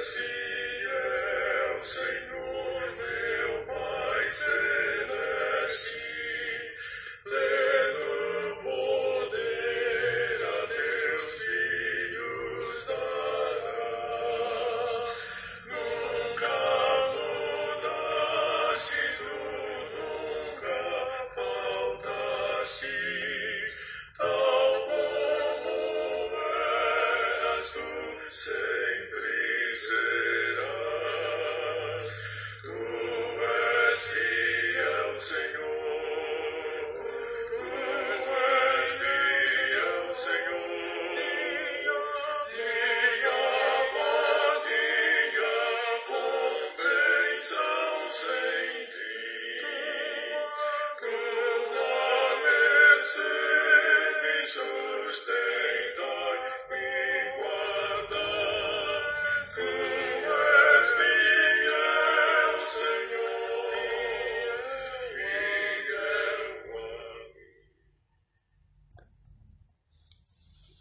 Spirit.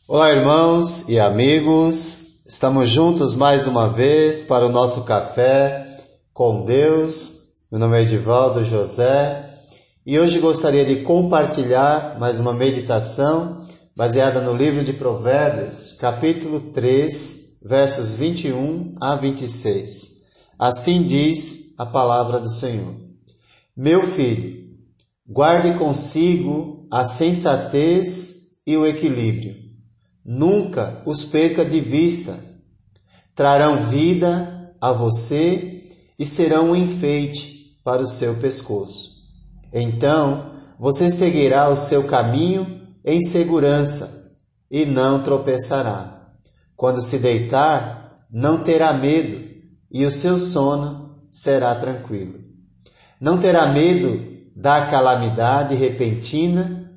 Olá, irmãos e amigos. Estamos juntos mais uma vez para o nosso café com Deus. Meu nome é Edivaldo José e hoje gostaria de compartilhar mais uma meditação baseada no livro de Provérbios, capítulo 3, versos 21 a 26. Assim diz a palavra do Senhor: Meu filho, guarde consigo a sensatez e o equilíbrio nunca os perca de vista. Trarão vida a você e serão um enfeite para o seu pescoço. Então você seguirá o seu caminho em segurança e não tropeçará. Quando se deitar, não terá medo e o seu sono será tranquilo. Não terá medo da calamidade repentina,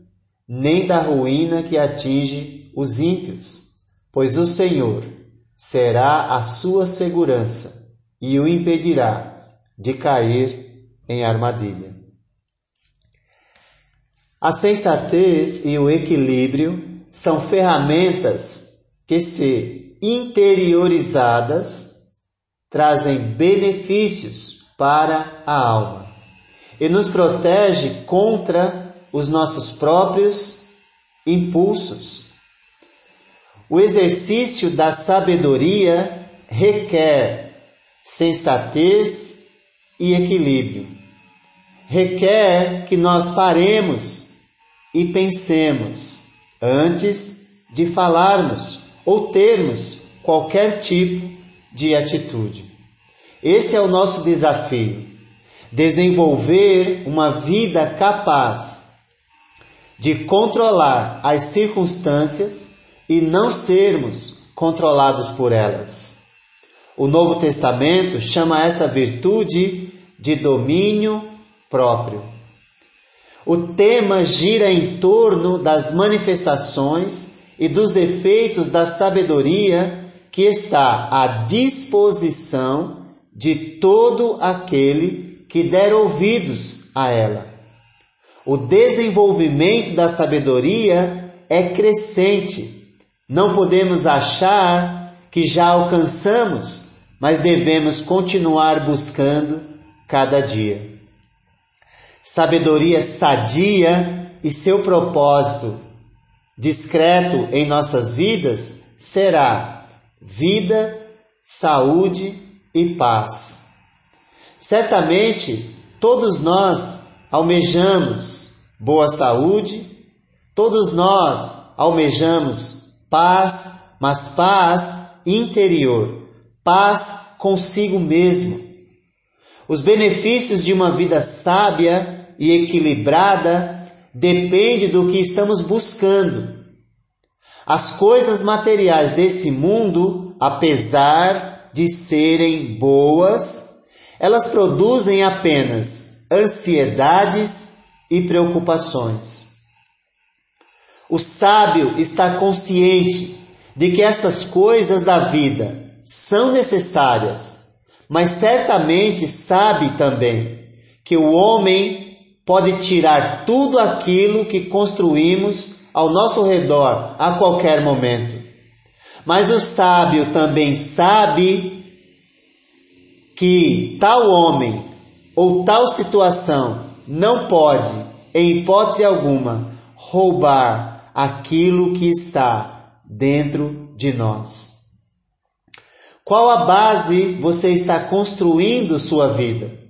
nem da ruína que atinge os ímpios, pois o Senhor será a sua segurança e o impedirá de cair em armadilha. A sensatez e o equilíbrio são ferramentas que, se interiorizadas, trazem benefícios para a alma e nos protege contra os nossos próprios impulsos o exercício da sabedoria requer sensatez e equilíbrio. Requer que nós paremos e pensemos antes de falarmos ou termos qualquer tipo de atitude. Esse é o nosso desafio: desenvolver uma vida capaz de controlar as circunstâncias e não sermos controlados por elas. O Novo Testamento chama essa virtude de domínio próprio. O tema gira em torno das manifestações e dos efeitos da sabedoria que está à disposição de todo aquele que der ouvidos a ela. O desenvolvimento da sabedoria é crescente não podemos achar que já alcançamos, mas devemos continuar buscando cada dia. Sabedoria sadia e seu propósito discreto em nossas vidas será vida, saúde e paz. Certamente todos nós almejamos boa saúde, todos nós almejamos paz, mas paz interior, paz consigo mesmo. Os benefícios de uma vida sábia e equilibrada dependem do que estamos buscando. As coisas materiais desse mundo, apesar de serem boas, elas produzem apenas ansiedades e preocupações. O sábio está consciente de que essas coisas da vida são necessárias, mas certamente sabe também que o homem pode tirar tudo aquilo que construímos ao nosso redor a qualquer momento. Mas o sábio também sabe que tal homem ou tal situação não pode, em hipótese alguma, roubar aquilo que está dentro de nós. Qual a base você está construindo sua vida?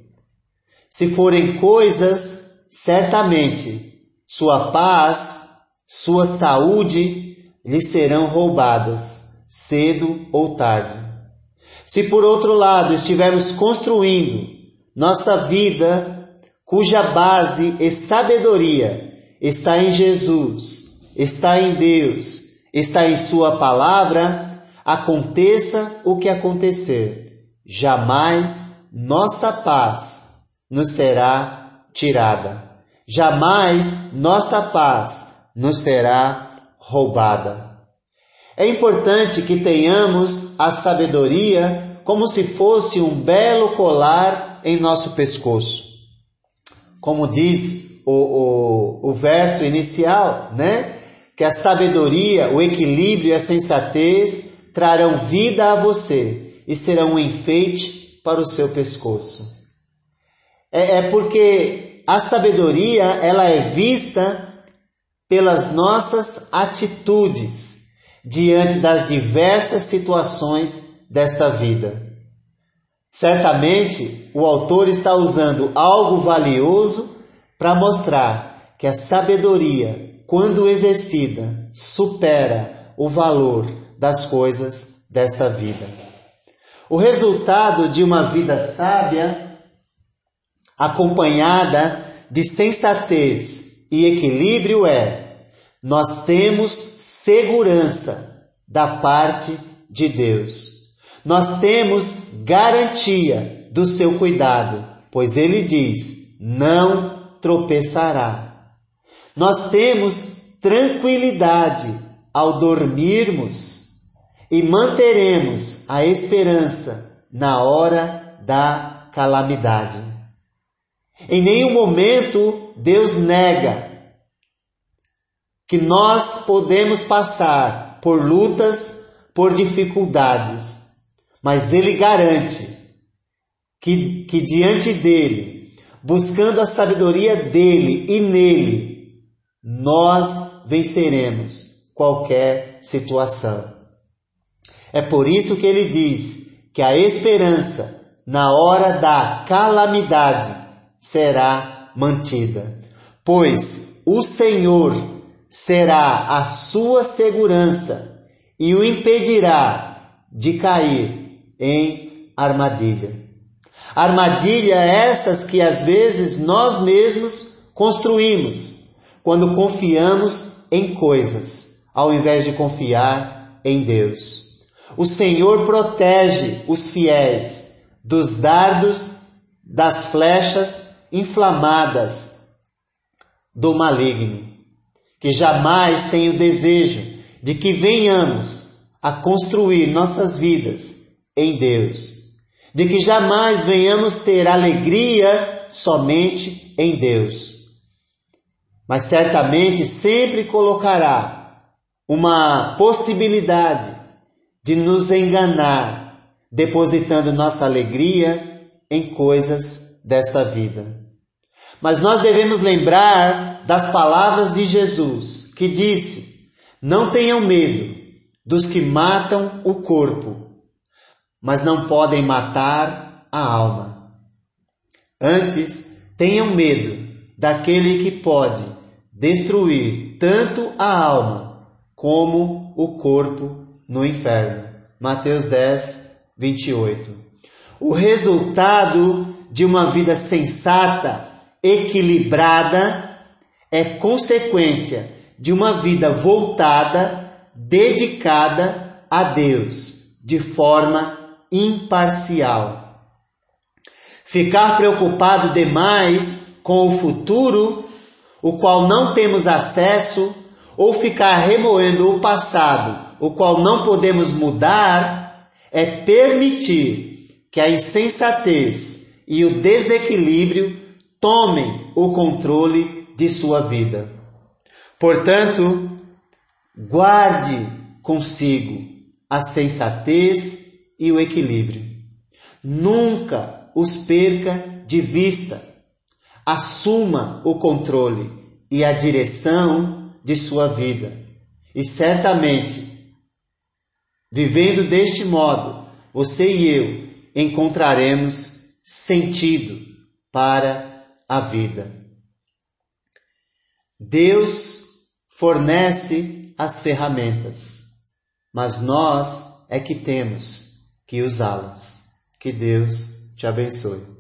Se forem coisas, certamente sua paz, sua saúde lhe serão roubadas, cedo ou tarde. Se por outro lado estivermos construindo nossa vida, cuja base e sabedoria está em Jesus, está em Deus, está em Sua palavra, aconteça o que acontecer, jamais nossa paz nos será tirada. Jamais nossa paz nos será roubada. É importante que tenhamos a sabedoria como se fosse um belo colar em nosso pescoço. Como diz o, o, o verso inicial, né? Que a sabedoria, o equilíbrio e a sensatez trarão vida a você e serão um enfeite para o seu pescoço. É, é porque a sabedoria ela é vista pelas nossas atitudes diante das diversas situações desta vida. Certamente o autor está usando algo valioso para mostrar que a sabedoria, quando exercida, supera o valor das coisas desta vida. O resultado de uma vida sábia, acompanhada de sensatez e equilíbrio, é: nós temos segurança da parte de Deus. Nós temos garantia do seu cuidado, pois ele diz: não tropeçará. Nós temos tranquilidade ao dormirmos e manteremos a esperança na hora da calamidade. Em nenhum momento Deus nega que nós podemos passar por lutas, por dificuldades, mas ele garante que, que diante dele, buscando a sabedoria dele e nele, nós venceremos qualquer situação. É por isso que ele diz que a esperança na hora da calamidade será mantida, pois o Senhor será a sua segurança e o impedirá de cair em armadilha. Armadilha essas que às vezes nós mesmos construímos quando confiamos em coisas, ao invés de confiar em Deus. O Senhor protege os fiéis dos dardos, das flechas inflamadas do maligno, que jamais tem o desejo de que venhamos a construir nossas vidas em Deus, de que jamais venhamos ter alegria somente em Deus. Mas certamente sempre colocará uma possibilidade de nos enganar, depositando nossa alegria em coisas desta vida. Mas nós devemos lembrar das palavras de Jesus, que disse: Não tenham medo dos que matam o corpo, mas não podem matar a alma. Antes, tenham medo daquele que pode destruir tanto a alma como o corpo no inferno. Mateus 10, 28. O resultado de uma vida sensata, equilibrada, é consequência de uma vida voltada, dedicada a Deus, de forma imparcial. Ficar preocupado demais com o futuro, o qual não temos acesso, ou ficar remoendo o passado, o qual não podemos mudar, é permitir que a insensatez e o desequilíbrio tomem o controle de sua vida. Portanto, guarde consigo a sensatez e o equilíbrio. Nunca os perca de vista. Assuma o controle e a direção de sua vida. E certamente, vivendo deste modo, você e eu encontraremos sentido para a vida. Deus fornece as ferramentas, mas nós é que temos que usá-las. Que Deus te abençoe.